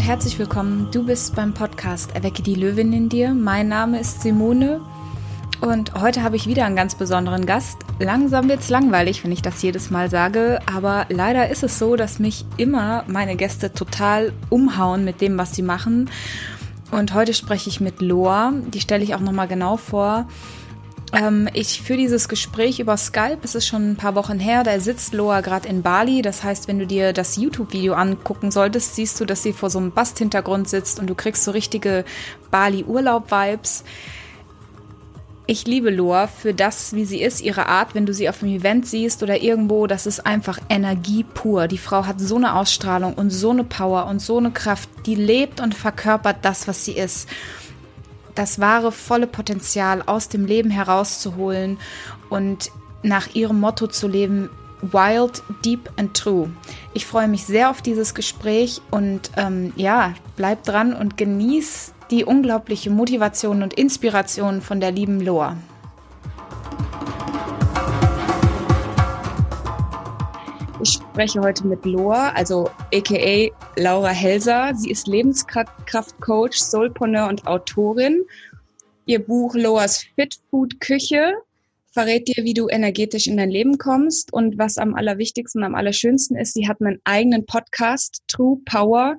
und herzlich willkommen. Du bist beim Podcast Erwecke die Löwin in dir. Mein Name ist Simone und heute habe ich wieder einen ganz besonderen Gast. Langsam wird es langweilig, wenn ich das jedes Mal sage, aber leider ist es so, dass mich immer meine Gäste total umhauen mit dem, was sie machen. Und heute spreche ich mit Loa, die stelle ich auch nochmal genau vor. Ähm, ich führe dieses Gespräch über Skype. Es ist schon ein paar Wochen her. Da sitzt Loa gerade in Bali. Das heißt, wenn du dir das YouTube-Video angucken solltest, siehst du, dass sie vor so einem Basthintergrund sitzt und du kriegst so richtige Bali-Urlaub-Vibes. Ich liebe Loa für das, wie sie ist, ihre Art, wenn du sie auf einem Event siehst oder irgendwo, das ist einfach Energie pur. Die Frau hat so eine Ausstrahlung und so eine Power und so eine Kraft, die lebt und verkörpert das, was sie ist das wahre, volle Potenzial aus dem Leben herauszuholen und nach ihrem Motto zu leben, Wild, Deep and True. Ich freue mich sehr auf dieses Gespräch und ähm, ja, bleib dran und genieß die unglaubliche Motivation und Inspiration von der lieben Loa. Spreche heute mit Loa, also aka Laura Helser. Sie ist Lebenskraftcoach, Soulpreneur und Autorin. Ihr Buch Loas Fit Food Küche verrät dir, wie du energetisch in dein Leben kommst. Und was am allerwichtigsten, am allerschönsten ist, sie hat einen eigenen Podcast, True Power.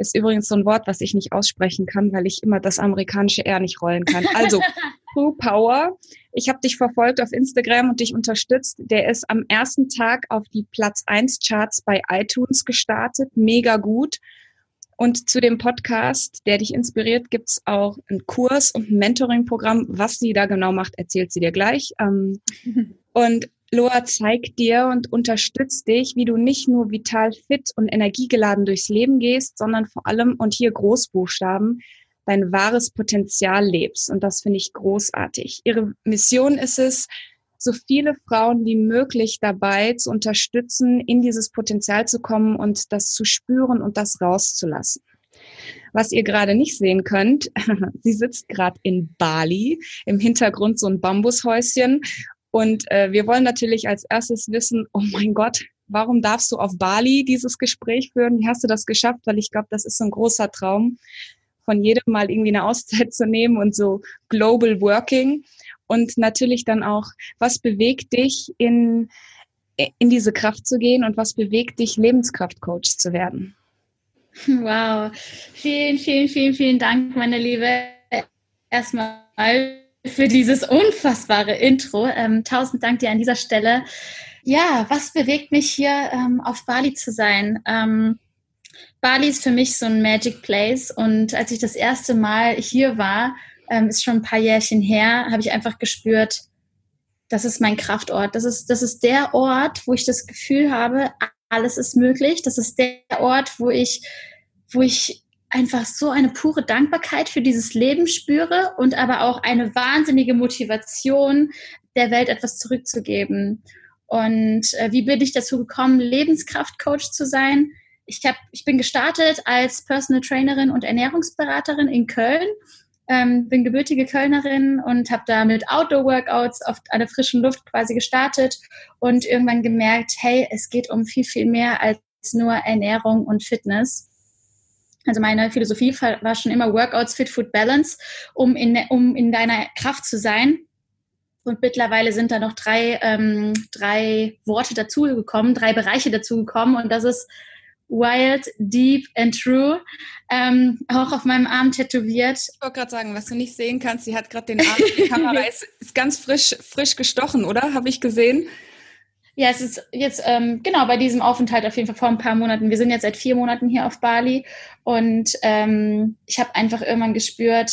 Ist übrigens so ein Wort, was ich nicht aussprechen kann, weil ich immer das amerikanische R nicht rollen kann. Also True Power. Ich habe dich verfolgt auf Instagram und dich unterstützt. Der ist am ersten Tag auf die Platz 1 Charts bei iTunes gestartet. Mega gut. Und zu dem Podcast, der dich inspiriert, gibt's auch einen Kurs und ein Mentoring-Programm. Was sie da genau macht, erzählt sie dir gleich. Ähm, und Loa zeigt dir und unterstützt dich, wie du nicht nur vital fit und energiegeladen durchs Leben gehst, sondern vor allem, und hier Großbuchstaben, dein wahres Potenzial lebst. Und das finde ich großartig. Ihre Mission ist es, so viele Frauen wie möglich dabei zu unterstützen, in dieses Potenzial zu kommen und das zu spüren und das rauszulassen. Was ihr gerade nicht sehen könnt, sie sitzt gerade in Bali, im Hintergrund so ein Bambushäuschen. Und äh, wir wollen natürlich als erstes wissen, oh mein Gott, warum darfst du auf Bali dieses Gespräch führen? Wie hast du das geschafft? Weil ich glaube, das ist so ein großer Traum von jedem mal irgendwie eine Auszeit zu nehmen und so Global Working. Und natürlich dann auch, was bewegt dich in, in diese Kraft zu gehen und was bewegt dich, Lebenskraftcoach zu werden? Wow, vielen, vielen, vielen, vielen Dank, meine Liebe. Erstmal für dieses unfassbare Intro. Ähm, tausend Dank dir an dieser Stelle. Ja, was bewegt mich hier ähm, auf Bali zu sein? Ähm, Bali ist für mich so ein Magic Place und als ich das erste Mal hier war, ähm, ist schon ein paar Jährchen her, habe ich einfach gespürt, das ist mein Kraftort. Das ist, das ist der Ort, wo ich das Gefühl habe, alles ist möglich. Das ist der Ort, wo ich, wo ich einfach so eine pure Dankbarkeit für dieses Leben spüre und aber auch eine wahnsinnige Motivation, der Welt etwas zurückzugeben. Und äh, wie bin ich dazu gekommen, Lebenskraftcoach zu sein? ich, hab, ich bin gestartet als Personal Trainerin und Ernährungsberaterin in Köln. Ähm, bin gebürtige Kölnerin und habe da mit Outdoor-Workouts auf einer frischen Luft quasi gestartet und irgendwann gemerkt, hey, es geht um viel, viel mehr als nur Ernährung und Fitness. Also meine Philosophie war schon immer Workouts, Fit, Food, Balance, um in, um in deiner Kraft zu sein. Und mittlerweile sind da noch drei, ähm, drei Worte dazugekommen, drei Bereiche dazugekommen. Und das ist Wild, Deep and True, ähm, auch auf meinem Arm tätowiert. Ich wollte gerade sagen, was du nicht sehen kannst, sie hat gerade den Arm, die Kamera ist, ist ganz frisch, frisch gestochen, oder? Habe ich gesehen? Ja, es ist jetzt ähm, genau bei diesem Aufenthalt auf jeden Fall vor ein paar Monaten. Wir sind jetzt seit vier Monaten hier auf Bali und ähm, ich habe einfach irgendwann gespürt,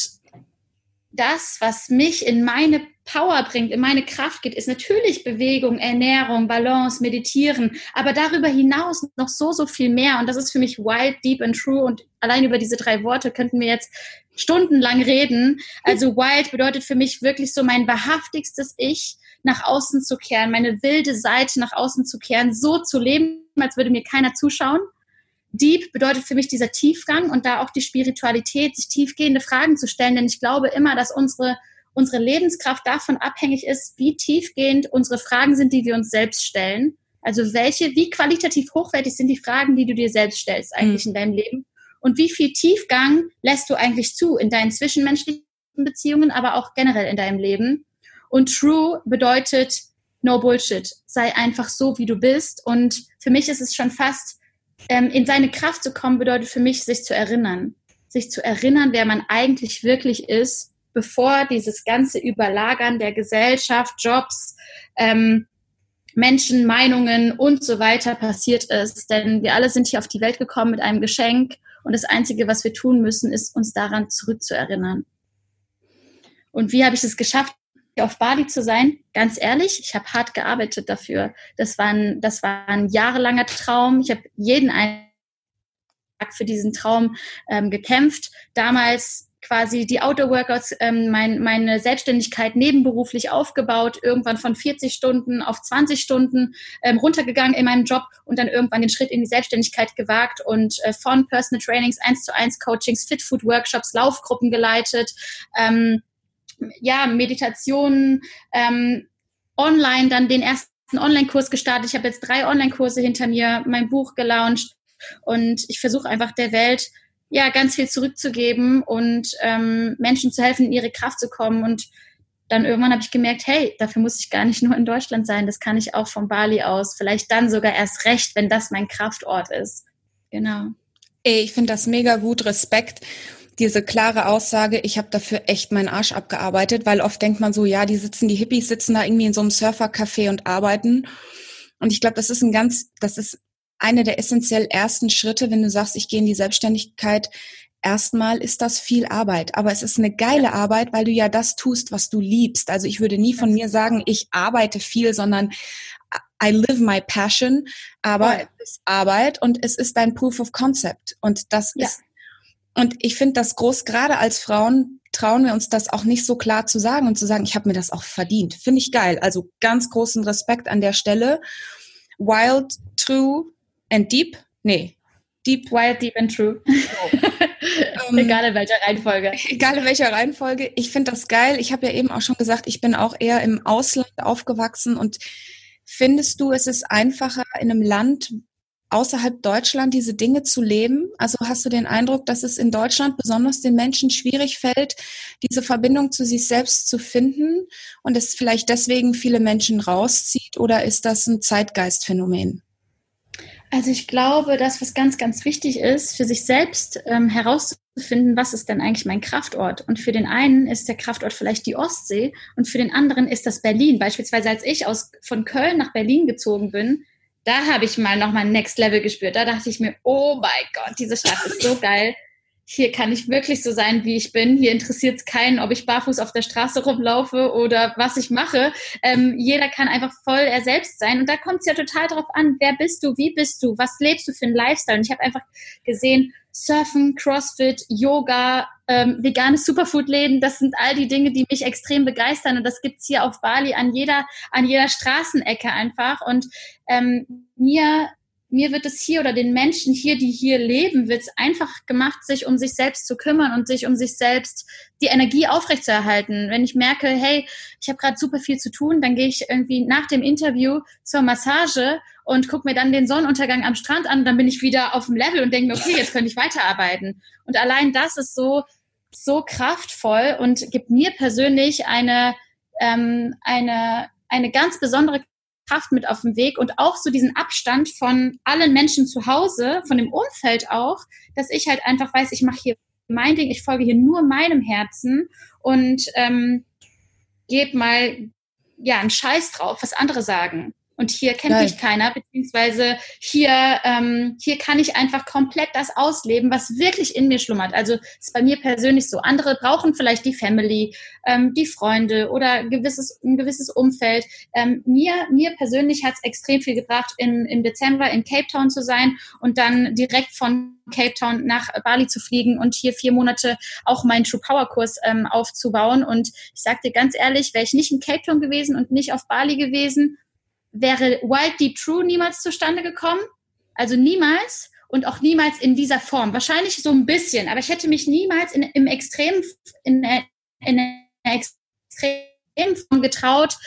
das, was mich in meine Power bringt, in meine Kraft geht, ist natürlich Bewegung, Ernährung, Balance, Meditieren, aber darüber hinaus noch so, so viel mehr. Und das ist für mich wild, deep and true. Und allein über diese drei Worte könnten wir jetzt stundenlang reden. Also wild bedeutet für mich wirklich so mein wahrhaftigstes Ich nach außen zu kehren, meine wilde Seite nach außen zu kehren, so zu leben, als würde mir keiner zuschauen. Deep bedeutet für mich dieser Tiefgang und da auch die Spiritualität, sich tiefgehende Fragen zu stellen, denn ich glaube immer, dass unsere unsere Lebenskraft davon abhängig ist, wie tiefgehend unsere Fragen sind, die wir uns selbst stellen. Also welche, wie qualitativ hochwertig sind die Fragen, die du dir selbst stellst eigentlich mhm. in deinem Leben? Und wie viel Tiefgang lässt du eigentlich zu in deinen zwischenmenschlichen Beziehungen, aber auch generell in deinem Leben? Und True bedeutet No Bullshit. Sei einfach so, wie du bist. Und für mich ist es schon fast, ähm, in seine Kraft zu kommen, bedeutet für mich, sich zu erinnern. Sich zu erinnern, wer man eigentlich wirklich ist, bevor dieses ganze Überlagern der Gesellschaft, Jobs, ähm, Menschen, Meinungen und so weiter passiert ist. Denn wir alle sind hier auf die Welt gekommen mit einem Geschenk und das Einzige, was wir tun müssen, ist uns daran zurückzuerinnern. Und wie habe ich es geschafft, auf Bali zu sein? Ganz ehrlich, ich habe hart gearbeitet dafür. Das war ein, das war ein jahrelanger Traum. Ich habe jeden einen Tag für diesen Traum ähm, gekämpft. Damals quasi die Outdoor-Workouts, ähm, mein, meine Selbstständigkeit nebenberuflich aufgebaut, irgendwann von 40 Stunden auf 20 Stunden ähm, runtergegangen in meinem Job und dann irgendwann den Schritt in die Selbstständigkeit gewagt und äh, von Personal Trainings, 1 zu 1 Coachings, Fit Food Workshops, Laufgruppen geleitet, ähm, ja, Meditationen, ähm, online dann den ersten Online-Kurs gestartet. Ich habe jetzt drei Online-Kurse hinter mir, mein Buch gelauncht und ich versuche einfach der Welt ja, ganz viel zurückzugeben und ähm, Menschen zu helfen, in ihre Kraft zu kommen. Und dann irgendwann habe ich gemerkt, hey, dafür muss ich gar nicht nur in Deutschland sein, das kann ich auch von Bali aus. Vielleicht dann sogar erst recht, wenn das mein Kraftort ist. Genau. Ich finde das mega gut, Respekt. Diese klare Aussage, ich habe dafür echt meinen Arsch abgearbeitet, weil oft denkt man so, ja, die sitzen, die Hippies sitzen da irgendwie in so einem Surfercafé und arbeiten. Und ich glaube, das ist ein ganz, das ist eine der essentiell ersten Schritte, wenn du sagst, ich gehe in die Selbstständigkeit. Erstmal ist das viel Arbeit, aber es ist eine geile Arbeit, weil du ja das tust, was du liebst. Also ich würde nie von mir sagen, ich arbeite viel, sondern I live my passion, aber ja. es ist Arbeit und es ist dein Proof of Concept. Und das ja. ist, und ich finde das groß, gerade als Frauen trauen wir uns das auch nicht so klar zu sagen und zu sagen, ich habe mir das auch verdient. Finde ich geil. Also ganz großen Respekt an der Stelle. Wild, true, and Deep? Nee. Deep. Wild, Deep and True. Oh. egal in welcher Reihenfolge. Egal in welcher Reihenfolge. Ich finde das geil. Ich habe ja eben auch schon gesagt, ich bin auch eher im Ausland aufgewachsen und findest du, es ist einfacher in einem Land außerhalb Deutschland diese Dinge zu leben? Also hast du den Eindruck, dass es in Deutschland besonders den Menschen schwierig fällt, diese Verbindung zu sich selbst zu finden und es vielleicht deswegen viele Menschen rauszieht oder ist das ein Zeitgeistphänomen? Also ich glaube, das, was ganz, ganz wichtig ist, für sich selbst ähm, herauszufinden, was ist denn eigentlich mein Kraftort? Und für den einen ist der Kraftort vielleicht die Ostsee und für den anderen ist das Berlin. Beispielsweise als ich aus, von Köln nach Berlin gezogen bin, da habe ich mal nochmal Next Level gespürt. Da dachte ich mir, oh mein Gott, diese Stadt ist so geil hier kann ich wirklich so sein, wie ich bin. Hier interessiert es keinen, ob ich barfuß auf der Straße rumlaufe oder was ich mache. Ähm, jeder kann einfach voll er selbst sein. Und da kommt es ja total drauf an, wer bist du, wie bist du, was lebst du für einen Lifestyle. Und ich habe einfach gesehen, Surfen, Crossfit, Yoga, ähm, veganes Superfood-Läden, das sind all die Dinge, die mich extrem begeistern. Und das gibt's hier auf Bali an jeder, an jeder Straßenecke einfach. Und ähm, mir mir wird es hier oder den Menschen hier, die hier leben, wird es einfach gemacht, sich um sich selbst zu kümmern und sich um sich selbst die Energie aufrechtzuerhalten. Wenn ich merke, hey, ich habe gerade super viel zu tun, dann gehe ich irgendwie nach dem Interview zur Massage und gucke mir dann den Sonnenuntergang am Strand an, dann bin ich wieder auf dem Level und denke mir, okay, jetzt könnte ich weiterarbeiten. Und allein das ist so, so kraftvoll und gibt mir persönlich eine, ähm, eine, eine ganz besondere Kraft mit auf den Weg und auch so diesen Abstand von allen Menschen zu Hause, von dem Umfeld auch, dass ich halt einfach weiß, ich mache hier mein Ding, ich folge hier nur meinem Herzen und ähm, gebe mal ja einen Scheiß drauf, was andere sagen und hier kennt Geil. mich keiner, beziehungsweise hier, ähm, hier kann ich einfach komplett das ausleben, was wirklich in mir schlummert. Also ist bei mir persönlich so. Andere brauchen vielleicht die Family, ähm, die Freunde oder gewisses, ein gewisses Umfeld. Ähm, mir, mir persönlich hat es extrem viel gebracht, im, im Dezember in Cape Town zu sein und dann direkt von Cape Town nach Bali zu fliegen und hier vier Monate auch meinen True Power Kurs ähm, aufzubauen. Und ich sag dir ganz ehrlich, wäre ich nicht in Cape Town gewesen und nicht auf Bali gewesen, wäre Wild Deep True niemals zustande gekommen. Also niemals und auch niemals in dieser Form. Wahrscheinlich so ein bisschen, aber ich hätte mich niemals in, im Extrem, in, in einer Extremform getraut,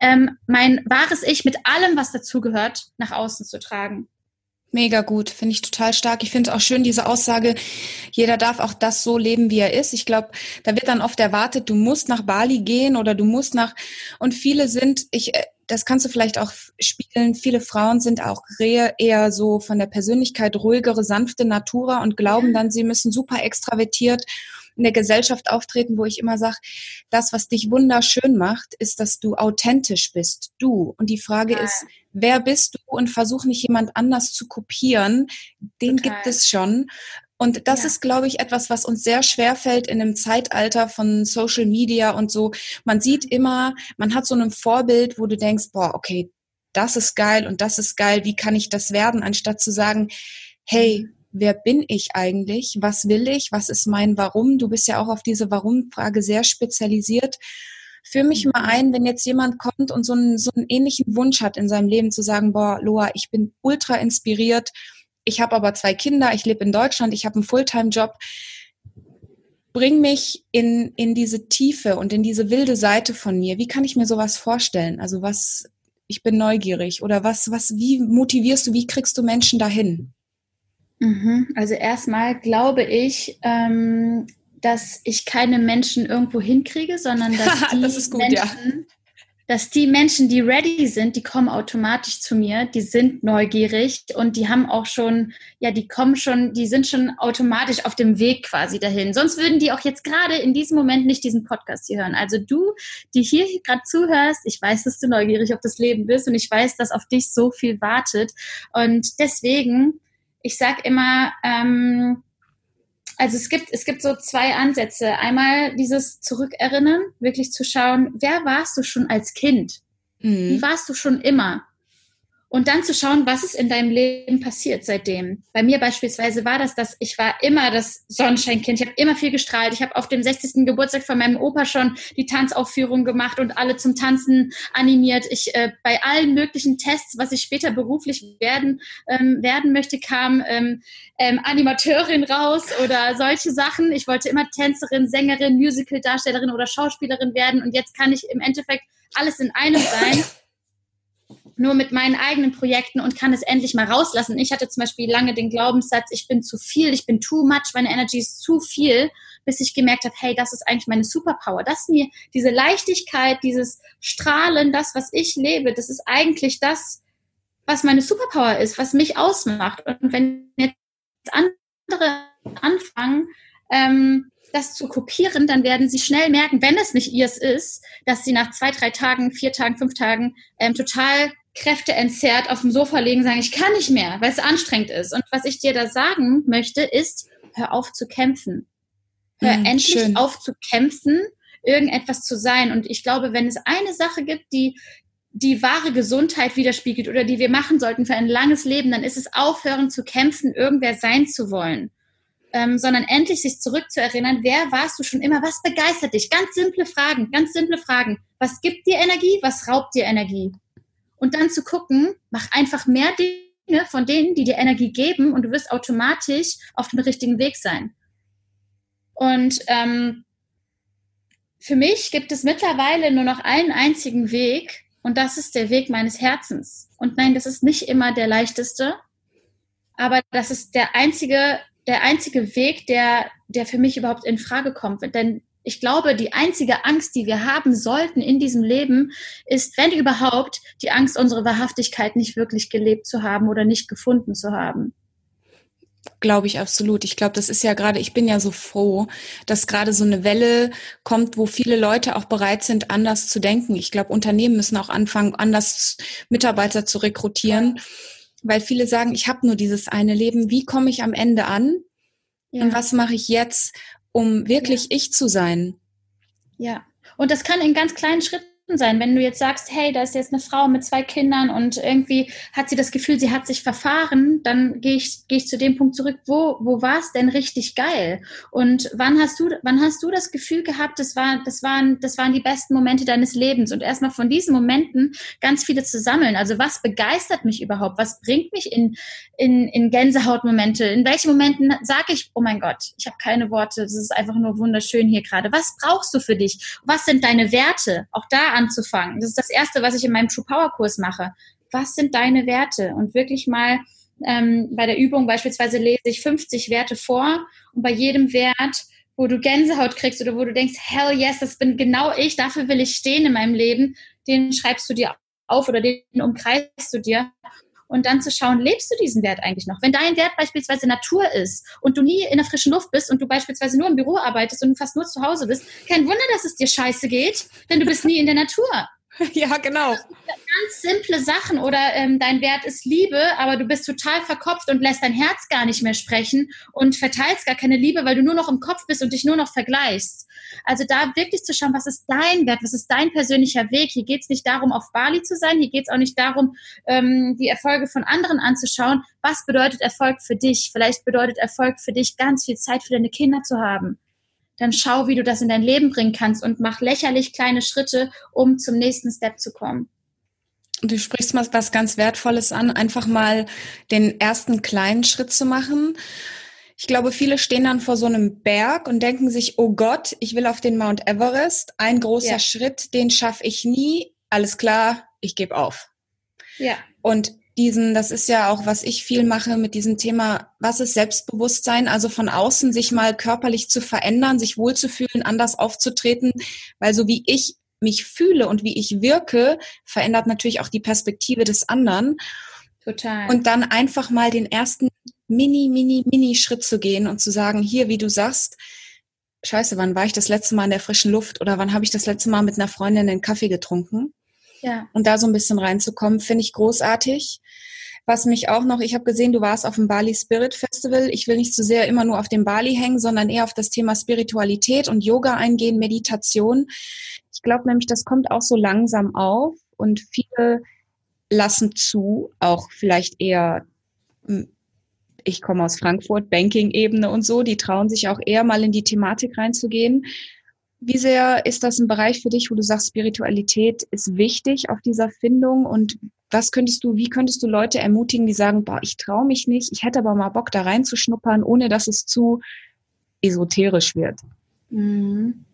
ähm, mein wahres Ich mit allem, was dazugehört, nach außen zu tragen. Mega gut, finde ich total stark. Ich finde es auch schön, diese Aussage, jeder darf auch das so leben, wie er ist. Ich glaube, da wird dann oft erwartet, du musst nach Bali gehen oder du musst nach, und viele sind, ich, äh, das kannst du vielleicht auch spiegeln, viele Frauen sind auch eher so von der Persönlichkeit ruhigere, sanfte Natura und glauben dann, sie müssen super extravertiert in der Gesellschaft auftreten, wo ich immer sage, das, was dich wunderschön macht, ist, dass du authentisch bist, du. Und die Frage ja. ist, wer bist du? Und versuch nicht jemand anders zu kopieren. Den Total. gibt es schon. Und das ja. ist, glaube ich, etwas, was uns sehr schwer fällt in einem Zeitalter von Social Media und so. Man sieht immer, man hat so ein Vorbild, wo du denkst, boah, okay, das ist geil und das ist geil, wie kann ich das werden, anstatt zu sagen, hey, mhm wer bin ich eigentlich? Was will ich? Was ist mein Warum? Du bist ja auch auf diese Warum-Frage sehr spezialisiert. Führ mich mal mhm. ein, wenn jetzt jemand kommt und so einen, so einen ähnlichen Wunsch hat in seinem Leben zu sagen, boah, Loa, ich bin ultra inspiriert, ich habe aber zwei Kinder, ich lebe in Deutschland, ich habe einen Fulltime-Job. Bring mich in, in diese Tiefe und in diese wilde Seite von mir. Wie kann ich mir sowas vorstellen? Also was, ich bin neugierig oder was, was, wie motivierst du, wie kriegst du Menschen dahin? Mhm. Also erstmal glaube ich, ähm, dass ich keine Menschen irgendwo hinkriege, sondern dass die das gut, Menschen, ja. Dass die Menschen, die ready sind, die kommen automatisch zu mir, die sind neugierig und die haben auch schon, ja, die kommen schon, die sind schon automatisch auf dem Weg quasi dahin. Sonst würden die auch jetzt gerade in diesem Moment nicht diesen Podcast hier hören. Also du, die hier gerade zuhörst, ich weiß, dass du neugierig auf das Leben bist und ich weiß, dass auf dich so viel wartet und deswegen ich sage immer, ähm, also es gibt, es gibt so zwei Ansätze. Einmal dieses Zurückerinnern, wirklich zu schauen, wer warst du schon als Kind? Mhm. Wie warst du schon immer? Und dann zu schauen, was ist in deinem Leben passiert seitdem. Bei mir beispielsweise war das, dass ich war immer das Sonnenscheinkind. Ich habe immer viel gestrahlt. Ich habe auf dem 60. Geburtstag von meinem Opa schon die Tanzaufführung gemacht und alle zum Tanzen animiert. Ich äh, bei allen möglichen Tests, was ich später beruflich werden ähm, werden möchte, kam ähm, ähm, Animateurin raus oder solche Sachen. Ich wollte immer Tänzerin, Sängerin, Musical-Darstellerin oder Schauspielerin werden und jetzt kann ich im Endeffekt alles in einem sein nur mit meinen eigenen Projekten und kann es endlich mal rauslassen. Ich hatte zum Beispiel lange den Glaubenssatz, ich bin zu viel, ich bin too much, meine Energy ist zu viel, bis ich gemerkt habe, hey, das ist eigentlich meine Superpower. Das mir diese Leichtigkeit, dieses Strahlen, das, was ich lebe, das ist eigentlich das, was meine Superpower ist, was mich ausmacht. Und wenn jetzt andere anfangen, ähm, das zu kopieren, dann werden sie schnell merken, wenn es nicht ihrs ist, dass sie nach zwei, drei Tagen, vier Tagen, fünf Tagen ähm, total Kräfte entzerrt auf dem Sofa legen, sagen, ich kann nicht mehr, weil es anstrengend ist. Und was ich dir da sagen möchte, ist, hör auf zu kämpfen. Hör mhm, endlich schön. auf zu kämpfen, irgendetwas zu sein. Und ich glaube, wenn es eine Sache gibt, die die wahre Gesundheit widerspiegelt oder die wir machen sollten für ein langes Leben, dann ist es aufhören zu kämpfen, irgendwer sein zu wollen. Ähm, sondern endlich sich zurückzuerinnern, wer warst du schon immer, was begeistert dich? Ganz simple Fragen, ganz simple Fragen. Was gibt dir Energie, was raubt dir Energie? Und dann zu gucken, mach einfach mehr Dinge von denen, die dir Energie geben und du wirst automatisch auf dem richtigen Weg sein. Und ähm, für mich gibt es mittlerweile nur noch einen einzigen Weg und das ist der Weg meines Herzens. Und nein, das ist nicht immer der leichteste, aber das ist der einzige, der einzige Weg, der, der für mich überhaupt in Frage kommt. Denn ich glaube, die einzige Angst, die wir haben sollten in diesem Leben, ist, wenn überhaupt, die Angst, unsere Wahrhaftigkeit nicht wirklich gelebt zu haben oder nicht gefunden zu haben. Glaube ich absolut. Ich glaube, das ist ja gerade, ich bin ja so froh, dass gerade so eine Welle kommt, wo viele Leute auch bereit sind, anders zu denken. Ich glaube, Unternehmen müssen auch anfangen, anders Mitarbeiter zu rekrutieren, ja. weil viele sagen, ich habe nur dieses eine Leben. Wie komme ich am Ende an? Ja. Und was mache ich jetzt? Um wirklich ja. ich zu sein. Ja, und das kann in ganz kleinen Schritten sein. Wenn du jetzt sagst, hey, da ist jetzt eine Frau mit zwei Kindern und irgendwie hat sie das Gefühl, sie hat sich verfahren, dann gehe ich, gehe ich zu dem Punkt zurück, wo, wo war es denn richtig geil? Und wann hast du, wann hast du das Gefühl gehabt, das war, das waren, das waren die besten Momente deines Lebens? Und erstmal von diesen Momenten ganz viele zu sammeln. Also was begeistert mich überhaupt? Was bringt mich in, in, in Gänsehautmomente? In welchen Momenten sage ich, oh mein Gott, ich habe keine Worte, das ist einfach nur wunderschön hier gerade. Was brauchst du für dich? Was sind deine Werte? Auch da anzufangen. Das ist das Erste, was ich in meinem True Power Kurs mache. Was sind deine Werte? Und wirklich mal ähm, bei der Übung beispielsweise lese ich 50 Werte vor und bei jedem Wert, wo du Gänsehaut kriegst oder wo du denkst, hell yes, das bin genau ich, dafür will ich stehen in meinem Leben, den schreibst du dir auf oder den umkreist du dir und dann zu schauen, lebst du diesen Wert eigentlich noch? Wenn dein Wert beispielsweise Natur ist und du nie in der frischen Luft bist und du beispielsweise nur im Büro arbeitest und fast nur zu Hause bist, kein Wunder, dass es dir scheiße geht, denn du bist nie in der Natur. Ja, genau. Ganz simple Sachen oder ähm, dein Wert ist Liebe, aber du bist total verkopft und lässt dein Herz gar nicht mehr sprechen und verteilst gar keine Liebe, weil du nur noch im Kopf bist und dich nur noch vergleichst. Also da wirklich zu schauen, was ist dein Wert, was ist dein persönlicher Weg. Hier geht es nicht darum, auf Bali zu sein, hier geht es auch nicht darum, ähm, die Erfolge von anderen anzuschauen. Was bedeutet Erfolg für dich? Vielleicht bedeutet Erfolg für dich, ganz viel Zeit für deine Kinder zu haben dann schau, wie du das in dein Leben bringen kannst und mach lächerlich kleine Schritte, um zum nächsten Step zu kommen. Du sprichst mal was ganz Wertvolles an, einfach mal den ersten kleinen Schritt zu machen. Ich glaube, viele stehen dann vor so einem Berg und denken sich, oh Gott, ich will auf den Mount Everest. Ein großer ja. Schritt, den schaffe ich nie. Alles klar, ich gebe auf. Ja. Und diesen, das ist ja auch, was ich viel mache mit diesem Thema, was ist Selbstbewusstsein? Also von außen sich mal körperlich zu verändern, sich wohlzufühlen, anders aufzutreten, weil so wie ich mich fühle und wie ich wirke, verändert natürlich auch die Perspektive des anderen. Total. Und dann einfach mal den ersten mini, mini, mini Schritt zu gehen und zu sagen, hier, wie du sagst, scheiße, wann war ich das letzte Mal in der frischen Luft oder wann habe ich das letzte Mal mit einer Freundin einen Kaffee getrunken? Ja. Und da so ein bisschen reinzukommen, finde ich großartig. Was mich auch noch, ich habe gesehen, du warst auf dem Bali Spirit Festival. Ich will nicht zu so sehr immer nur auf dem Bali hängen, sondern eher auf das Thema Spiritualität und Yoga eingehen, Meditation. Ich glaube nämlich, das kommt auch so langsam auf und viele lassen zu, auch vielleicht eher, hm, ich komme aus Frankfurt, Banking-Ebene und so, die trauen sich auch eher mal in die Thematik reinzugehen. Wie sehr ist das ein Bereich für dich, wo du sagst, Spiritualität ist wichtig auf dieser Findung und was könntest du, wie könntest du Leute ermutigen, die sagen, boah, ich traue mich nicht, ich hätte aber mal Bock da reinzuschnuppern, ohne dass es zu esoterisch wird? Mhm.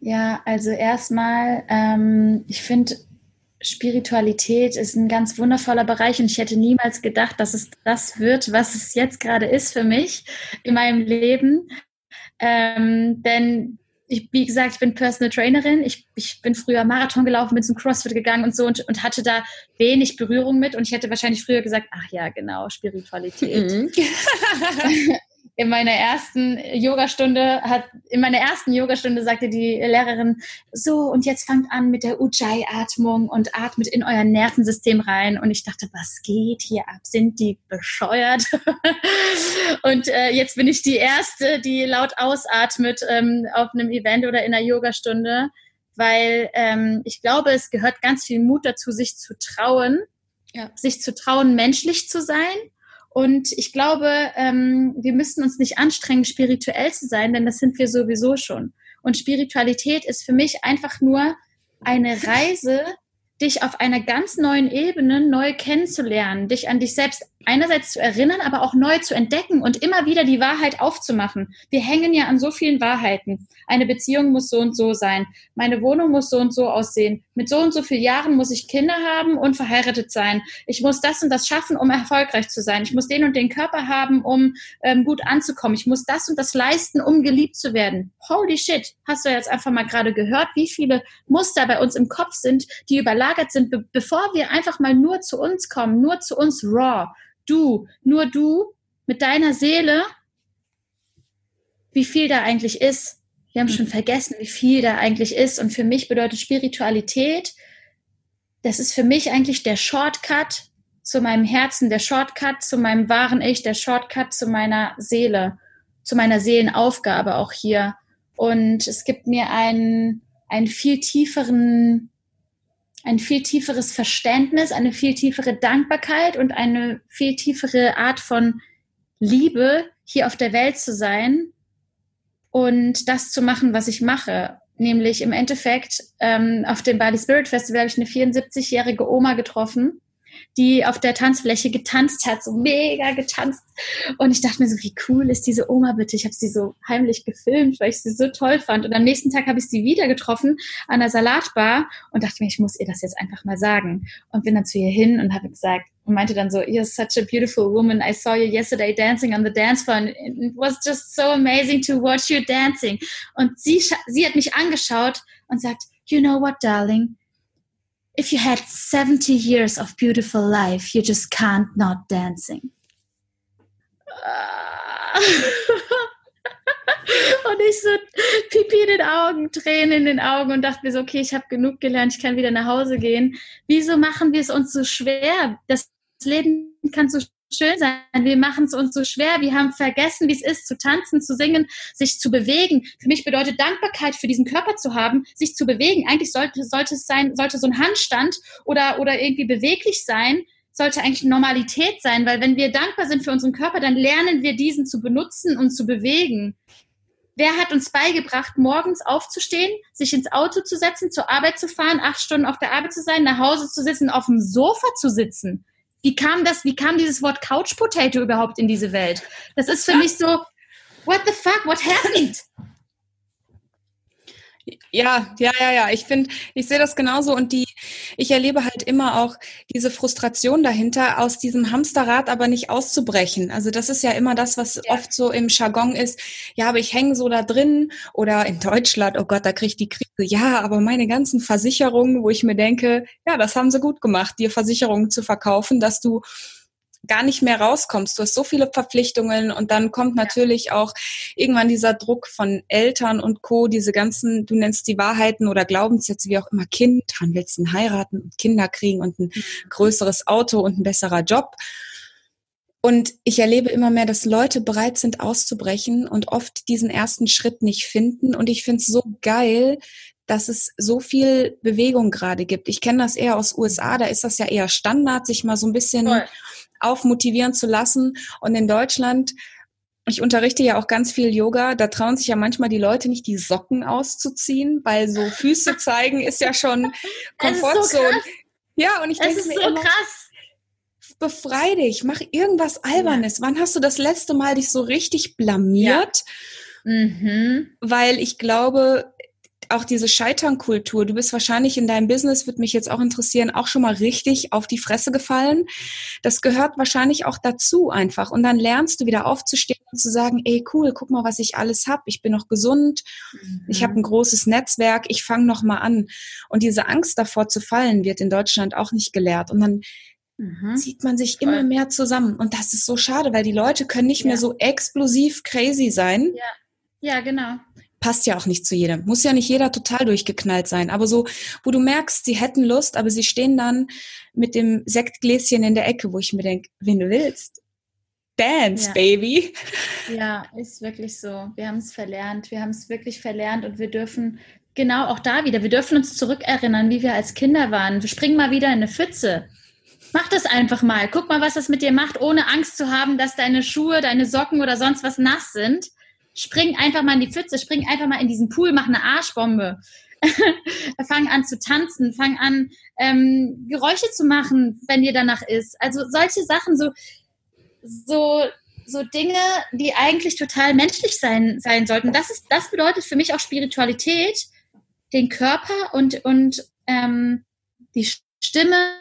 Ja, also erstmal, ähm, ich finde, Spiritualität ist ein ganz wundervoller Bereich und ich hätte niemals gedacht, dass es das wird, was es jetzt gerade ist für mich in meinem Leben. Ähm, denn ich, wie gesagt, ich bin Personal Trainerin. Ich, ich bin früher Marathon gelaufen, bin zum CrossFit gegangen und so und, und hatte da wenig Berührung mit. Und ich hätte wahrscheinlich früher gesagt, ach ja, genau, Spiritualität. Mhm. in meiner ersten Yogastunde hat, in meiner ersten Yogastunde sagte die Lehrerin, so, und jetzt fangt an mit der Ujjayi-Atmung und atmet in euer Nervensystem rein. Und ich dachte, was geht hier ab? Sind die bescheuert? und äh, jetzt bin ich die Erste, die laut ausatmet ähm, auf einem Event oder in einer Yogastunde, weil ähm, ich glaube, es gehört ganz viel Mut dazu, sich zu trauen, ja. sich zu trauen, menschlich zu sein und ich glaube, ähm, wir müssen uns nicht anstrengen, spirituell zu sein, denn das sind wir sowieso schon. Und Spiritualität ist für mich einfach nur eine Reise, dich auf einer ganz neuen Ebene neu kennenzulernen, dich an dich selbst einerseits zu erinnern, aber auch neu zu entdecken und immer wieder die Wahrheit aufzumachen. Wir hängen ja an so vielen Wahrheiten. Eine Beziehung muss so und so sein. Meine Wohnung muss so und so aussehen. Mit so und so vielen Jahren muss ich Kinder haben und verheiratet sein. Ich muss das und das schaffen, um erfolgreich zu sein. Ich muss den und den Körper haben, um ähm, gut anzukommen. Ich muss das und das leisten, um geliebt zu werden. Holy shit. Hast du jetzt einfach mal gerade gehört, wie viele Muster bei uns im Kopf sind, die überlagert sind, be bevor wir einfach mal nur zu uns kommen, nur zu uns raw du, nur du mit deiner Seele, wie viel da eigentlich ist. Wir haben schon vergessen, wie viel da eigentlich ist. Und für mich bedeutet Spiritualität, das ist für mich eigentlich der Shortcut zu meinem Herzen, der Shortcut zu meinem wahren Ich, der Shortcut zu meiner Seele, zu meiner Seelenaufgabe auch hier. Und es gibt mir einen, einen viel tieferen ein viel tieferes Verständnis, eine viel tiefere Dankbarkeit und eine viel tiefere Art von Liebe, hier auf der Welt zu sein und das zu machen, was ich mache. Nämlich im Endeffekt ähm, auf dem Bali Spirit Festival habe ich eine 74-jährige Oma getroffen, die auf der Tanzfläche getanzt hat, so mega getanzt. Und ich dachte mir so, wie cool ist diese Oma bitte? Ich habe sie so heimlich gefilmt, weil ich sie so toll fand. Und am nächsten Tag habe ich sie wieder getroffen an der Salatbar und dachte mir, ich muss ihr das jetzt einfach mal sagen. Und bin dann zu ihr hin und habe gesagt, und meinte dann so, you're such a beautiful woman. I saw you yesterday dancing on the dance floor and it was just so amazing to watch you dancing. Und sie, sie hat mich angeschaut und sagt, you know what, darling? If you had 70 years of beautiful life, you just can't not dancing. und ich so Pipi in den Augen, Tränen in den Augen und dachte mir so, okay, ich habe genug gelernt, ich kann wieder nach Hause gehen. Wieso machen wir es uns so schwer? Das Leben kann so schön sein. Wir machen es uns so schwer. Wir haben vergessen, wie es ist, zu tanzen, zu singen, sich zu bewegen. Für mich bedeutet Dankbarkeit für diesen Körper zu haben, sich zu bewegen. Eigentlich sollte, sollte es sein, sollte so ein Handstand oder, oder irgendwie beweglich sein, sollte eigentlich Normalität sein, weil wenn wir dankbar sind für unseren Körper, dann lernen wir diesen zu benutzen und zu bewegen. Wer hat uns beigebracht, morgens aufzustehen, sich ins Auto zu setzen, zur Arbeit zu fahren, acht Stunden auf der Arbeit zu sein, nach Hause zu sitzen, auf dem Sofa zu sitzen? Wie kam das, wie kam dieses Wort Couch Potato überhaupt in diese Welt? Das ist für mich so, what the fuck, what happened? Ja, ja, ja, ja. Ich finde, ich sehe das genauso und die, ich erlebe halt immer auch diese Frustration dahinter, aus diesem Hamsterrad aber nicht auszubrechen. Also das ist ja immer das, was ja. oft so im Jargon ist. Ja, aber ich hänge so da drin oder in Deutschland, oh Gott, da kriege ich die Krise. Ja, aber meine ganzen Versicherungen, wo ich mir denke, ja, das haben sie gut gemacht, dir Versicherungen zu verkaufen, dass du gar nicht mehr rauskommst. Du hast so viele Verpflichtungen und dann kommt natürlich auch irgendwann dieser Druck von Eltern und Co., diese ganzen, du nennst die Wahrheiten oder Glaubenssätze, wie auch immer, Kind, wann willst du heiraten und Kinder kriegen und ein mhm. größeres Auto und ein besserer Job. Und ich erlebe immer mehr, dass Leute bereit sind auszubrechen und oft diesen ersten Schritt nicht finden. Und ich finde es so geil, dass es so viel Bewegung gerade gibt. Ich kenne das eher aus USA, da ist das ja eher Standard, sich mal so ein bisschen Voll aufmotivieren zu lassen. Und in Deutschland, ich unterrichte ja auch ganz viel Yoga, da trauen sich ja manchmal die Leute nicht, die Socken auszuziehen, weil so Füße zeigen ist ja schon Komfortzone. So ja, und ich denke mir so immer, krass. befrei dich, mach irgendwas Albernes. Ja. Wann hast du das letzte Mal dich so richtig blamiert? Ja. Mhm. Weil ich glaube, auch diese Scheiternkultur. Du bist wahrscheinlich in deinem Business, wird mich jetzt auch interessieren, auch schon mal richtig auf die Fresse gefallen. Das gehört wahrscheinlich auch dazu einfach. Und dann lernst du wieder aufzustehen und zu sagen, ey cool, guck mal, was ich alles habe. Ich bin noch gesund, mhm. ich habe ein großes Netzwerk, ich fange noch mal an. Und diese Angst davor zu fallen wird in Deutschland auch nicht gelehrt. Und dann Mhm. zieht man sich immer mehr zusammen. Und das ist so schade, weil die Leute können nicht ja. mehr so explosiv crazy sein. Ja, ja genau passt ja auch nicht zu jedem. Muss ja nicht jeder total durchgeknallt sein. Aber so, wo du merkst, sie hätten Lust, aber sie stehen dann mit dem Sektgläschen in der Ecke, wo ich mir denke, wenn du willst, dance, ja. baby. Ja, ist wirklich so. Wir haben es verlernt. Wir haben es wirklich verlernt und wir dürfen genau auch da wieder, wir dürfen uns zurückerinnern, wie wir als Kinder waren. Wir springen mal wieder in eine Pfütze. Mach das einfach mal. Guck mal, was das mit dir macht, ohne Angst zu haben, dass deine Schuhe, deine Socken oder sonst was nass sind spring einfach mal in die Pfütze, spring einfach mal in diesen Pool, mach eine Arschbombe. fang an zu tanzen, fang an ähm, Geräusche zu machen, wenn dir danach ist. Also solche Sachen, so, so, so Dinge, die eigentlich total menschlich sein, sein sollten. Das, ist, das bedeutet für mich auch Spiritualität, den Körper und, und ähm, die Stimme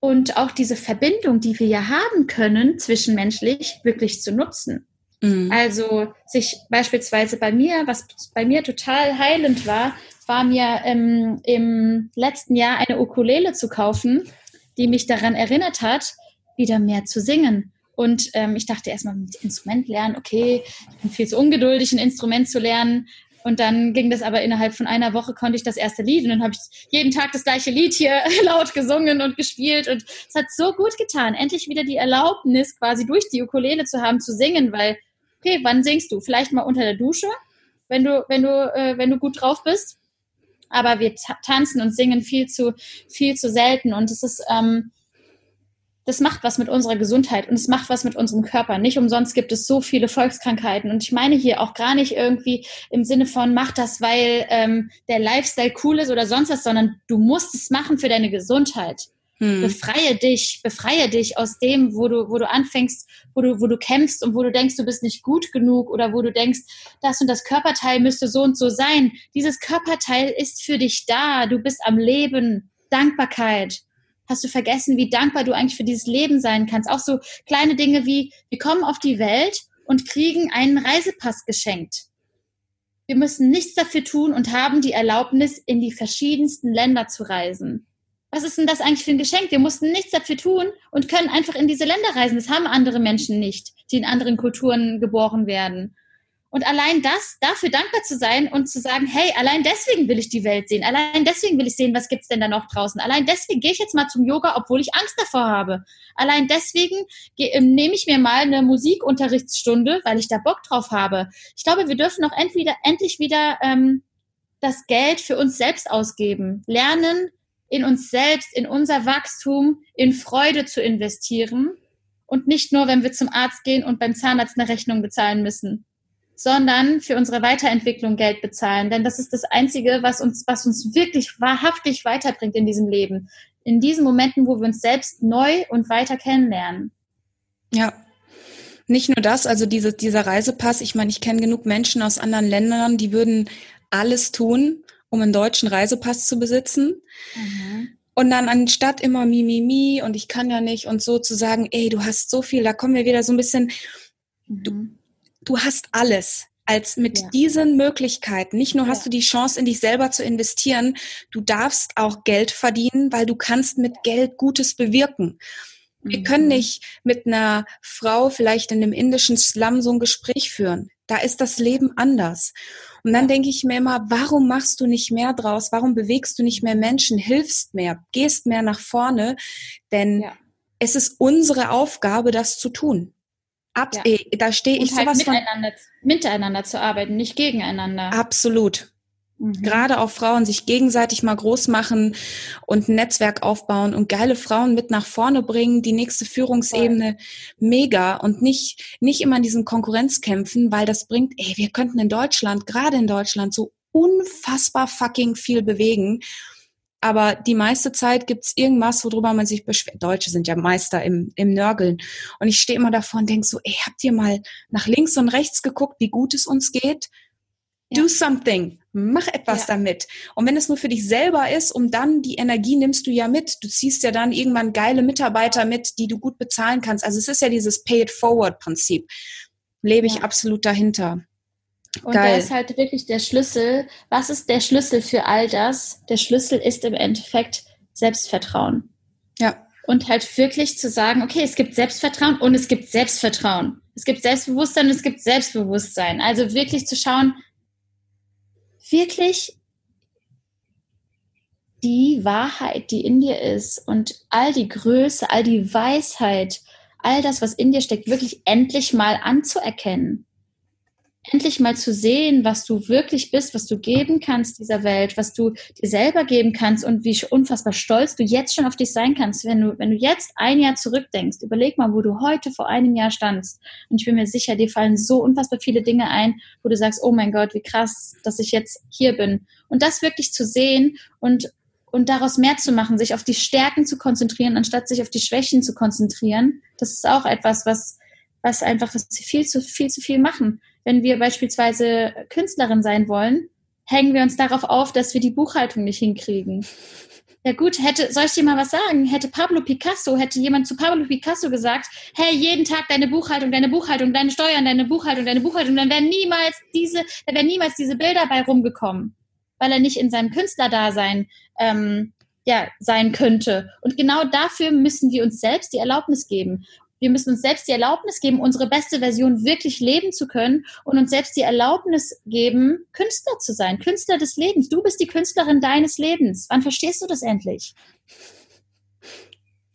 und auch diese Verbindung, die wir ja haben können, zwischenmenschlich, wirklich zu nutzen. Mhm. Also sich beispielsweise bei mir, was bei mir total heilend war, war mir ähm, im letzten Jahr eine Ukulele zu kaufen, die mich daran erinnert hat, wieder mehr zu singen. Und ähm, ich dachte erstmal mit Instrument lernen, okay, ich bin viel zu ungeduldig, ein Instrument zu lernen. Und dann ging das aber innerhalb von einer Woche konnte ich das erste Lied und dann habe ich jeden Tag das gleiche Lied hier laut gesungen und gespielt und es hat so gut getan, endlich wieder die Erlaubnis quasi durch die Ukulele zu haben zu singen, weil okay, wann singst du? Vielleicht mal unter der Dusche, wenn du, wenn du, äh, wenn du gut drauf bist. Aber wir tanzen und singen viel zu, viel zu selten. Und es ist, ähm, das macht was mit unserer Gesundheit und es macht was mit unserem Körper. Nicht umsonst gibt es so viele Volkskrankheiten. Und ich meine hier auch gar nicht irgendwie im Sinne von, mach das, weil ähm, der Lifestyle cool ist oder sonst was, sondern du musst es machen für deine Gesundheit. Hm. Befreie dich, befreie dich aus dem, wo du, wo du anfängst, wo du, wo du kämpfst und wo du denkst, du bist nicht gut genug oder wo du denkst, das und das Körperteil müsste so und so sein. Dieses Körperteil ist für dich da. Du bist am Leben. Dankbarkeit. Hast du vergessen, wie dankbar du eigentlich für dieses Leben sein kannst? Auch so kleine Dinge wie, wir kommen auf die Welt und kriegen einen Reisepass geschenkt. Wir müssen nichts dafür tun und haben die Erlaubnis, in die verschiedensten Länder zu reisen was ist denn das eigentlich für ein Geschenk? Wir mussten nichts dafür tun und können einfach in diese Länder reisen. Das haben andere Menschen nicht, die in anderen Kulturen geboren werden. Und allein das, dafür dankbar zu sein und zu sagen, hey, allein deswegen will ich die Welt sehen, allein deswegen will ich sehen, was gibt's denn da noch draußen, allein deswegen gehe ich jetzt mal zum Yoga, obwohl ich Angst davor habe. Allein deswegen äh, nehme ich mir mal eine Musikunterrichtsstunde, weil ich da Bock drauf habe. Ich glaube, wir dürfen auch entweder, endlich wieder ähm, das Geld für uns selbst ausgeben, lernen, in uns selbst, in unser Wachstum, in Freude zu investieren und nicht nur, wenn wir zum Arzt gehen und beim Zahnarzt eine Rechnung bezahlen müssen, sondern für unsere Weiterentwicklung Geld bezahlen. Denn das ist das Einzige, was uns, was uns wirklich wahrhaftig weiterbringt in diesem Leben. In diesen Momenten, wo wir uns selbst neu und weiter kennenlernen. Ja, nicht nur das, also diese, dieser Reisepass, ich meine, ich kenne genug Menschen aus anderen Ländern, die würden alles tun, um einen deutschen Reisepass zu besitzen. Mhm. Und dann anstatt immer mi, mi, mi und ich kann ja nicht und so zu sagen, ey, du hast so viel, da kommen wir wieder so ein bisschen, mhm. du, du hast alles als mit ja. diesen Möglichkeiten. Nicht nur hast ja. du die Chance, in dich selber zu investieren, du darfst auch Geld verdienen, weil du kannst mit Geld Gutes bewirken. Wir können mhm. nicht mit einer Frau vielleicht in einem indischen Slum so ein Gespräch führen. Da ist das Leben anders. Und dann denke ich mir immer, warum machst du nicht mehr draus? Warum bewegst du nicht mehr Menschen? Hilfst mehr? Gehst mehr nach vorne? Denn ja. es ist unsere Aufgabe, das zu tun. Ab, ja. ey, da stehe ich halt sowas miteinander, von. Miteinander zu arbeiten, nicht gegeneinander. Absolut. Mhm. Gerade auch Frauen sich gegenseitig mal groß machen und ein Netzwerk aufbauen und geile Frauen mit nach vorne bringen, die nächste Führungsebene Voll. mega und nicht, nicht immer in diesen Konkurrenzkämpfen, weil das bringt, ey, wir könnten in Deutschland, gerade in Deutschland, so unfassbar fucking viel bewegen. Aber die meiste Zeit gibt's irgendwas, worüber man sich beschwert. Deutsche sind ja Meister im, im Nörgeln. Und ich stehe immer davor und denke so, ey, habt ihr mal nach links und rechts geguckt, wie gut es uns geht? Ja. Do something. Mach etwas ja. damit. Und wenn es nur für dich selber ist, um dann die Energie nimmst du ja mit. Du ziehst ja dann irgendwann geile Mitarbeiter mit, die du gut bezahlen kannst. Also es ist ja dieses Pay it forward Prinzip. Lebe ich absolut dahinter. Und Geil. da ist halt wirklich der Schlüssel. Was ist der Schlüssel für all das? Der Schlüssel ist im Endeffekt Selbstvertrauen. Ja. Und halt wirklich zu sagen, okay, es gibt Selbstvertrauen und es gibt Selbstvertrauen. Es gibt Selbstbewusstsein und es gibt Selbstbewusstsein. Also wirklich zu schauen, wirklich die Wahrheit, die in dir ist und all die Größe, all die Weisheit, all das, was in dir steckt, wirklich endlich mal anzuerkennen endlich mal zu sehen, was du wirklich bist, was du geben kannst dieser Welt, was du dir selber geben kannst und wie unfassbar stolz du jetzt schon auf dich sein kannst, wenn du, wenn du jetzt ein Jahr zurückdenkst, überleg mal, wo du heute vor einem Jahr standst. Und ich bin mir sicher, dir fallen so unfassbar viele Dinge ein, wo du sagst, oh mein Gott, wie krass, dass ich jetzt hier bin. Und das wirklich zu sehen und und daraus mehr zu machen, sich auf die Stärken zu konzentrieren, anstatt sich auf die Schwächen zu konzentrieren, das ist auch etwas, was, was einfach, was viel zu, viel zu viel machen wenn wir beispielsweise Künstlerin sein wollen, hängen wir uns darauf auf, dass wir die Buchhaltung nicht hinkriegen. Ja gut, hätte, soll ich dir mal was sagen? Hätte Pablo Picasso, hätte jemand zu Pablo Picasso gesagt, hey, jeden Tag deine Buchhaltung, deine Buchhaltung, deine Steuern, deine Buchhaltung, deine Buchhaltung, dann wären niemals diese, da wären niemals diese Bilder bei rumgekommen, weil er nicht in seinem Künstlerdasein ähm, ja, sein könnte. Und genau dafür müssen wir uns selbst die Erlaubnis geben wir müssen uns selbst die Erlaubnis geben, unsere beste Version wirklich leben zu können und uns selbst die Erlaubnis geben, Künstler zu sein, Künstler des Lebens. Du bist die Künstlerin deines Lebens. Wann verstehst du das endlich?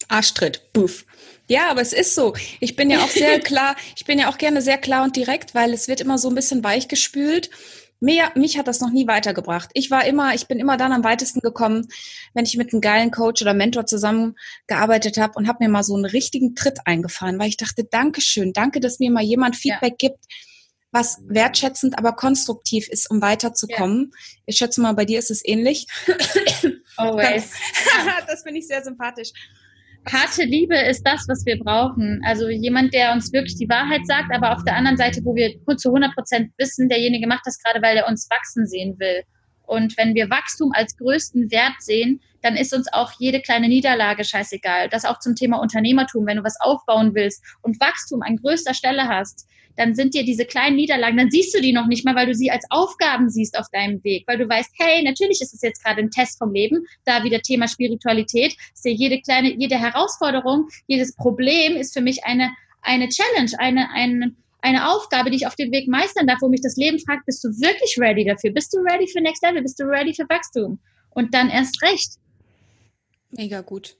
Arschtritt, buff. Ja, aber es ist so. Ich bin ja auch sehr klar, ich bin ja auch gerne sehr klar und direkt, weil es wird immer so ein bisschen weichgespült. Mir, mich hat das noch nie weitergebracht. Ich war immer, ich bin immer dann am weitesten gekommen, wenn ich mit einem geilen Coach oder Mentor zusammengearbeitet habe und habe mir mal so einen richtigen Tritt eingefahren, weil ich dachte, Dankeschön, danke, dass mir mal jemand Feedback ja. gibt, was wertschätzend, aber konstruktiv ist, um weiterzukommen. Ja. Ich schätze mal, bei dir ist es ähnlich. Always. das finde ich sehr sympathisch. Harte Liebe ist das, was wir brauchen. Also jemand, der uns wirklich die Wahrheit sagt, aber auf der anderen Seite, wo wir zu 100 Prozent wissen, derjenige macht das gerade, weil er uns wachsen sehen will. Und wenn wir Wachstum als größten Wert sehen, dann ist uns auch jede kleine Niederlage scheißegal. Das auch zum Thema Unternehmertum. Wenn du was aufbauen willst und Wachstum an größter Stelle hast, dann sind dir diese kleinen Niederlagen, dann siehst du die noch nicht mal, weil du sie als Aufgaben siehst auf deinem Weg, weil du weißt, hey, natürlich ist es jetzt gerade ein Test vom Leben, da wieder Thema Spiritualität, ist ja jede kleine, jede Herausforderung, jedes Problem ist für mich eine, eine Challenge, eine, eine, eine Aufgabe, die ich auf dem Weg meistern darf, wo mich das Leben fragt, bist du wirklich ready dafür? Bist du ready für Next Level? Bist du ready für Wachstum? Und dann erst recht. Mega gut.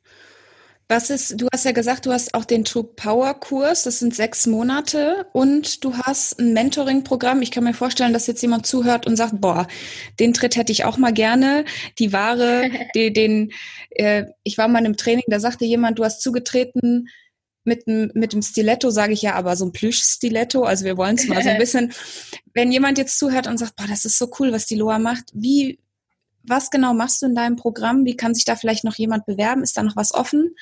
Was ist, du hast ja gesagt, du hast auch den True Power Kurs, das sind sechs Monate und du hast ein Mentoring-Programm. Ich kann mir vorstellen, dass jetzt jemand zuhört und sagt, boah, den Tritt hätte ich auch mal gerne. Die Ware, die, den, äh, ich war mal in einem Training, da sagte jemand, du hast zugetreten mit, mit dem Stiletto, sage ich ja, aber so ein Plüsch-Stiletto. Also wir wollen es mal so ein bisschen, wenn jemand jetzt zuhört und sagt, boah, das ist so cool, was die Loa macht, wie, was genau machst du in deinem Programm? Wie kann sich da vielleicht noch jemand bewerben? Ist da noch was offen?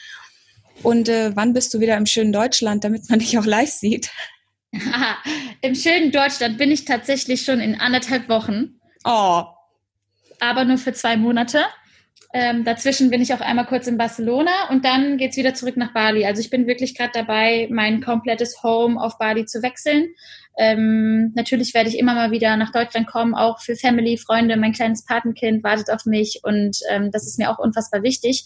Und äh, wann bist du wieder im schönen Deutschland, damit man dich auch live sieht? Im schönen Deutschland bin ich tatsächlich schon in anderthalb Wochen. Oh. Aber nur für zwei Monate. Ähm, dazwischen bin ich auch einmal kurz in Barcelona und dann geht es wieder zurück nach Bali. Also ich bin wirklich gerade dabei, mein komplettes Home auf Bali zu wechseln. Ähm, natürlich werde ich immer mal wieder nach Deutschland kommen, auch für Family, Freunde. Mein kleines Patenkind wartet auf mich und ähm, das ist mir auch unfassbar wichtig.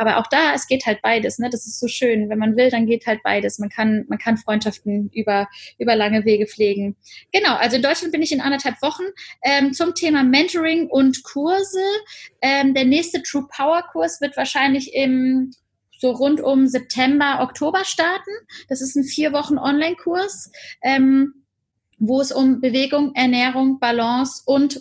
Aber auch da, es geht halt beides. Ne? Das ist so schön. Wenn man will, dann geht halt beides. Man kann, man kann Freundschaften über, über lange Wege pflegen. Genau, also in Deutschland bin ich in anderthalb Wochen. Ähm, zum Thema Mentoring und Kurse. Ähm, der nächste True Power Kurs wird wahrscheinlich im so rund um September, Oktober starten. Das ist ein vier Wochen Online-Kurs. Ähm, wo es um Bewegung, Ernährung, Balance und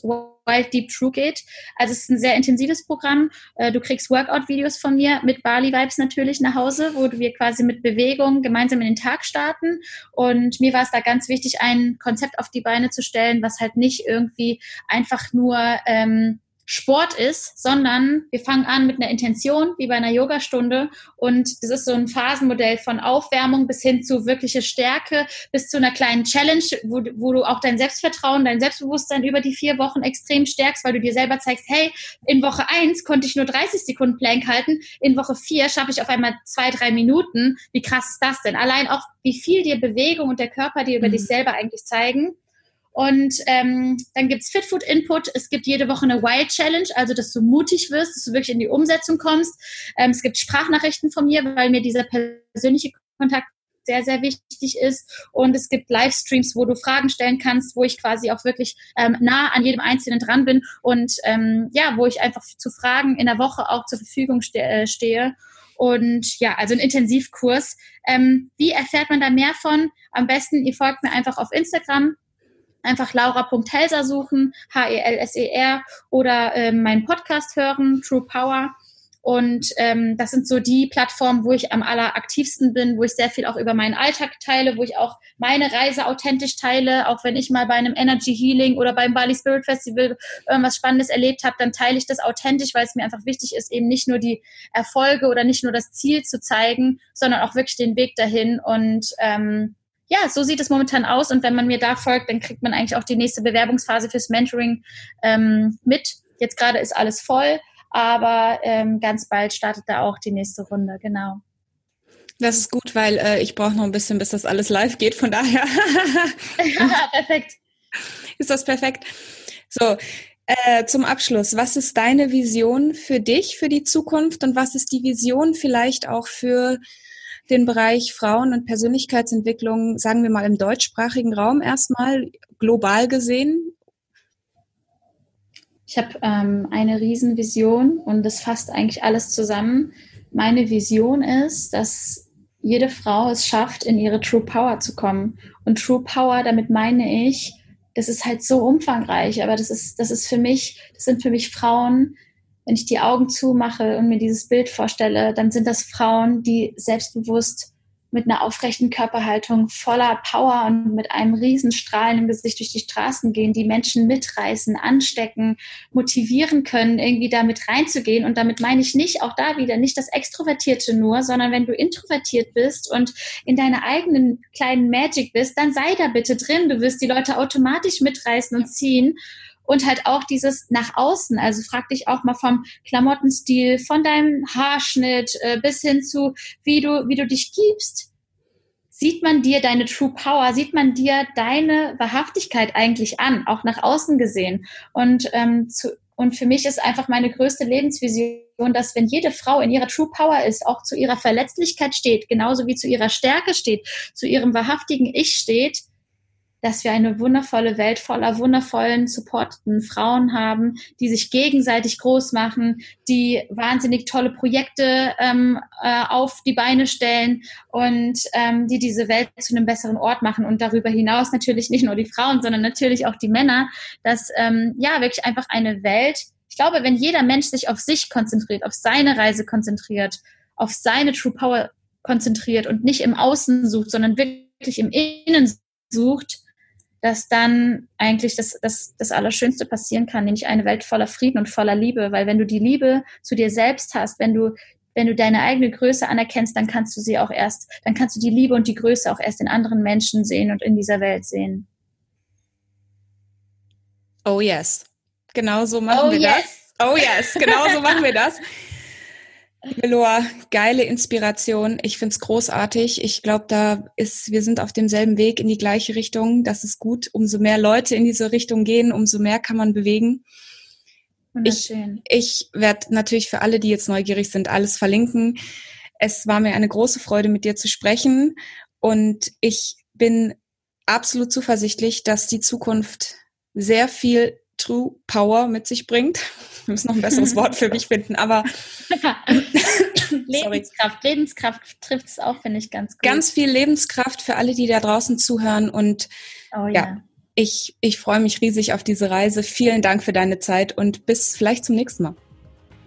Wild Deep True geht. Also es ist ein sehr intensives Programm. Äh, du kriegst Workout-Videos von mir mit Bali Vibes natürlich nach Hause, wo wir quasi mit Bewegung gemeinsam in den Tag starten. Und mir war es da ganz wichtig, ein Konzept auf die Beine zu stellen, was halt nicht irgendwie einfach nur ähm, Sport ist, sondern wir fangen an mit einer Intention, wie bei einer Yogastunde. Und das ist so ein Phasenmodell von Aufwärmung bis hin zu wirkliche Stärke, bis zu einer kleinen Challenge, wo, wo du auch dein Selbstvertrauen, dein Selbstbewusstsein über die vier Wochen extrem stärkst, weil du dir selber zeigst, hey, in Woche eins konnte ich nur 30 Sekunden Plank halten, in Woche vier schaffe ich auf einmal zwei, drei Minuten. Wie krass ist das denn? Allein auch, wie viel dir Bewegung und der Körper dir über mhm. dich selber eigentlich zeigen. Und ähm, dann gibt's Fitfood Input. Es gibt jede Woche eine Wild Challenge, also dass du mutig wirst, dass du wirklich in die Umsetzung kommst. Ähm, es gibt Sprachnachrichten von mir, weil mir dieser persönliche Kontakt sehr, sehr wichtig ist. Und es gibt Livestreams, wo du Fragen stellen kannst, wo ich quasi auch wirklich ähm, nah an jedem Einzelnen dran bin und ähm, ja, wo ich einfach zu Fragen in der Woche auch zur Verfügung ste äh, stehe. Und ja, also ein Intensivkurs. Ähm, wie erfährt man da mehr von? Am besten, ihr folgt mir einfach auf Instagram einfach laura.helser suchen, H-E-L-S-E-R oder ähm, meinen Podcast hören, True Power. Und ähm, das sind so die Plattformen, wo ich am alleraktivsten bin, wo ich sehr viel auch über meinen Alltag teile, wo ich auch meine Reise authentisch teile. Auch wenn ich mal bei einem Energy Healing oder beim Bali Spirit Festival irgendwas Spannendes erlebt habe, dann teile ich das authentisch, weil es mir einfach wichtig ist, eben nicht nur die Erfolge oder nicht nur das Ziel zu zeigen, sondern auch wirklich den Weg dahin. Und ähm, ja, so sieht es momentan aus. Und wenn man mir da folgt, dann kriegt man eigentlich auch die nächste Bewerbungsphase fürs Mentoring ähm, mit. Jetzt gerade ist alles voll, aber ähm, ganz bald startet da auch die nächste Runde, genau. Das ist gut, weil äh, ich brauche noch ein bisschen, bis das alles live geht. Von daher. ja, perfekt. Ist das perfekt? So, äh, zum Abschluss, was ist deine Vision für dich, für die Zukunft und was ist die Vision vielleicht auch für den Bereich Frauen- und Persönlichkeitsentwicklung, sagen wir mal im deutschsprachigen Raum erstmal, global gesehen? Ich habe ähm, eine Riesenvision und das fasst eigentlich alles zusammen. Meine Vision ist, dass jede Frau es schafft, in ihre True Power zu kommen. Und True Power, damit meine ich, das ist halt so umfangreich, aber das ist, das ist für mich, das sind für mich Frauen, wenn ich die Augen zumache und mir dieses Bild vorstelle, dann sind das Frauen, die selbstbewusst mit einer aufrechten Körperhaltung, voller Power und mit einem riesen Strahlen im Gesicht durch die Straßen gehen, die Menschen mitreißen, anstecken, motivieren können, irgendwie damit reinzugehen. Und damit meine ich nicht auch da wieder nicht das Extrovertierte nur, sondern wenn du introvertiert bist und in deiner eigenen kleinen Magic bist, dann sei da bitte drin. Du wirst die Leute automatisch mitreißen und ziehen und halt auch dieses nach außen. Also frag dich auch mal vom Klamottenstil, von deinem Haarschnitt äh, bis hin zu, wie du, wie du dich gibst. Sieht man dir deine True Power, sieht man dir deine Wahrhaftigkeit eigentlich an, auch nach außen gesehen. Und, ähm, zu, und für mich ist einfach meine größte Lebensvision, dass wenn jede Frau in ihrer True Power ist, auch zu ihrer Verletzlichkeit steht, genauso wie zu ihrer Stärke steht, zu ihrem wahrhaftigen Ich steht, dass wir eine wundervolle Welt voller wundervollen, supporteten Frauen haben, die sich gegenseitig groß machen, die wahnsinnig tolle Projekte ähm, äh, auf die Beine stellen und ähm, die diese Welt zu einem besseren Ort machen. Und darüber hinaus natürlich nicht nur die Frauen, sondern natürlich auch die Männer, dass ähm, ja wirklich einfach eine Welt, ich glaube, wenn jeder Mensch sich auf sich konzentriert, auf seine Reise konzentriert, auf seine True Power konzentriert und nicht im Außen sucht, sondern wirklich im Innen sucht, dass dann eigentlich das, das, das Allerschönste passieren kann, nämlich eine Welt voller Frieden und voller Liebe. Weil wenn du die Liebe zu dir selbst hast, wenn du, wenn du deine eigene Größe anerkennst, dann kannst du sie auch erst, dann kannst du die Liebe und die Größe auch erst in anderen Menschen sehen und in dieser Welt sehen. Oh yes. Genau so machen oh wir yes. das. Oh yes, genau so machen wir das. Loa, geile Inspiration. Ich find's großartig. Ich glaube, da ist, wir sind auf demselben Weg in die gleiche Richtung. Das ist gut. Umso mehr Leute in diese Richtung gehen, umso mehr kann man bewegen. Ich, ich werde natürlich für alle, die jetzt neugierig sind, alles verlinken. Es war mir eine große Freude, mit dir zu sprechen. Und ich bin absolut zuversichtlich, dass die Zukunft sehr viel True Power mit sich bringt. Wir müssen noch ein besseres Wort für mich finden, aber Lebenskraft, Lebenskraft trifft es auch, finde ich ganz gut. Ganz viel Lebenskraft für alle, die da draußen zuhören und oh, ja. ja. ich, ich freue mich riesig auf diese Reise. Vielen Dank für deine Zeit und bis vielleicht zum nächsten Mal.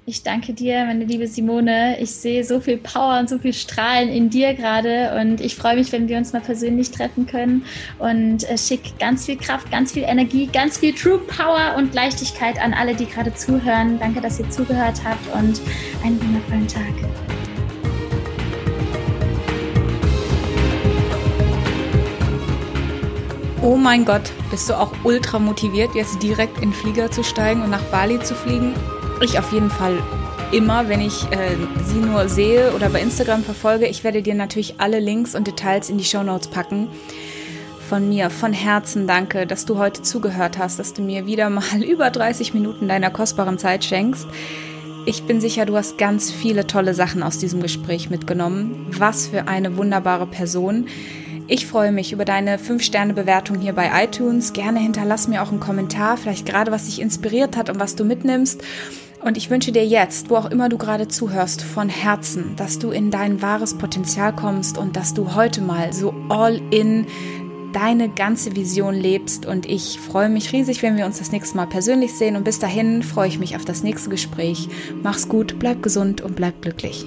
Ich danke dir, meine liebe Simone. Ich sehe so viel Power und so viel Strahlen in dir gerade und ich freue mich, wenn wir uns mal persönlich treffen können und äh, schick ganz viel Kraft, ganz viel Energie, ganz viel True Power und Leichtigkeit an alle, die gerade zuhören. Danke, dass ihr zugehört habt und einen wundervollen Tag. Oh mein Gott, bist du auch ultra motiviert, jetzt direkt in den Flieger zu steigen und nach Bali zu fliegen? Ich auf jeden Fall immer, wenn ich äh, sie nur sehe oder bei Instagram verfolge. Ich werde dir natürlich alle Links und Details in die Show Notes packen. Von mir, von Herzen danke, dass du heute zugehört hast, dass du mir wieder mal über 30 Minuten deiner kostbaren Zeit schenkst. Ich bin sicher, du hast ganz viele tolle Sachen aus diesem Gespräch mitgenommen. Was für eine wunderbare Person. Ich freue mich über deine 5-Sterne-Bewertung hier bei iTunes. Gerne hinterlass mir auch einen Kommentar, vielleicht gerade was dich inspiriert hat und was du mitnimmst. Und ich wünsche dir jetzt, wo auch immer du gerade zuhörst, von Herzen, dass du in dein wahres Potenzial kommst und dass du heute mal so all in deine ganze Vision lebst. Und ich freue mich riesig, wenn wir uns das nächste Mal persönlich sehen. Und bis dahin freue ich mich auf das nächste Gespräch. Mach's gut, bleib gesund und bleib glücklich.